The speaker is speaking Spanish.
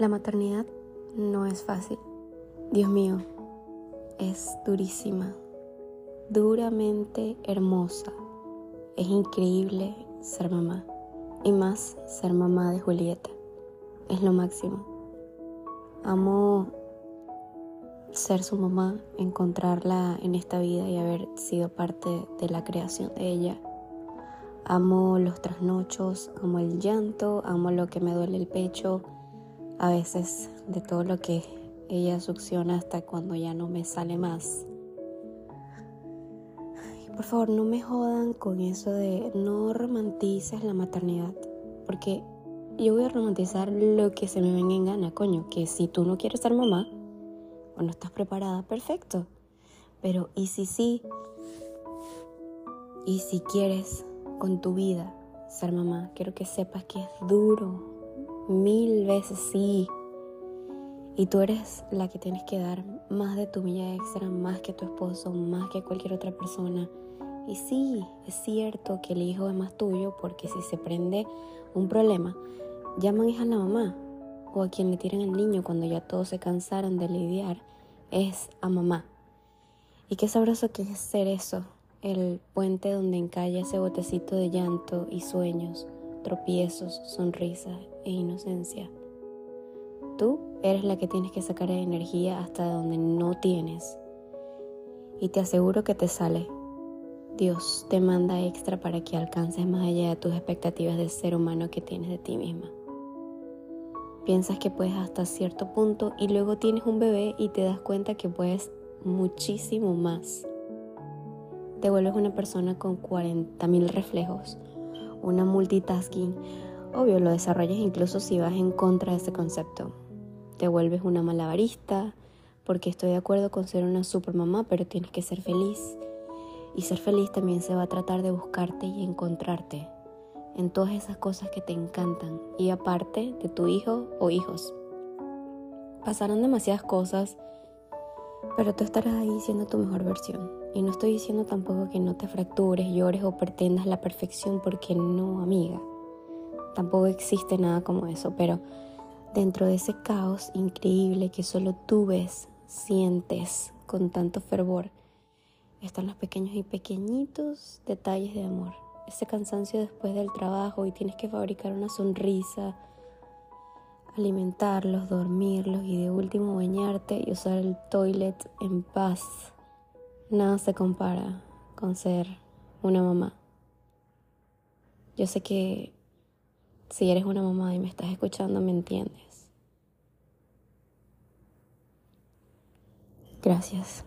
La maternidad no es fácil. Dios mío, es durísima, duramente hermosa. Es increíble ser mamá y más ser mamá de Julieta. Es lo máximo. Amo ser su mamá, encontrarla en esta vida y haber sido parte de la creación de ella. Amo los trasnochos, amo el llanto, amo lo que me duele el pecho, a veces de todo lo que ella succiona hasta cuando ya no me sale más. por favor, no me jodan con eso de no romantices la maternidad, porque yo voy a romantizar lo que se me venga en gana, coño, que si tú no quieres ser mamá o no estás preparada, perfecto. Pero ¿y si sí? ¿Y si quieres con tu vida ser mamá? Quiero que sepas que es duro, mil veces sí. Y tú eres la que tienes que dar más de tu milla extra, más que tu esposo, más que cualquier otra persona. Y sí, es cierto que el hijo es más tuyo porque si se prende un problema, llaman a la mamá o a quien le tiran el niño cuando ya todos se cansaron de lidiar, es a mamá. Y qué sabroso que es ser eso, el puente donde encalla ese botecito de llanto y sueños tropiezos, sonrisas e inocencia. Tú eres la que tienes que sacar energía hasta donde no tienes. Y te aseguro que te sale. Dios te manda extra para que alcances más allá de tus expectativas de ser humano que tienes de ti misma. Piensas que puedes hasta cierto punto y luego tienes un bebé y te das cuenta que puedes muchísimo más. Te vuelves una persona con 40.000 reflejos, una multitasking, obvio lo desarrollas incluso si vas en contra de ese concepto. Te vuelves una malabarista, porque estoy de acuerdo con ser una super mamá, pero tienes que ser feliz. Y ser feliz también se va a tratar de buscarte y encontrarte en todas esas cosas que te encantan y aparte de tu hijo o hijos. Pasarán demasiadas cosas, pero tú estarás ahí siendo tu mejor versión. Y no estoy diciendo tampoco que no te fractures, llores o pretendas la perfección porque no, amiga. Tampoco existe nada como eso, pero dentro de ese caos increíble que solo tú ves, sientes con tanto fervor, están los pequeños y pequeñitos detalles de amor. Ese cansancio después del trabajo y tienes que fabricar una sonrisa, alimentarlos, dormirlos y de último bañarte y usar el toilet en paz Nada se compara con ser una mamá. Yo sé que si eres una mamá y me estás escuchando, me entiendes. Gracias.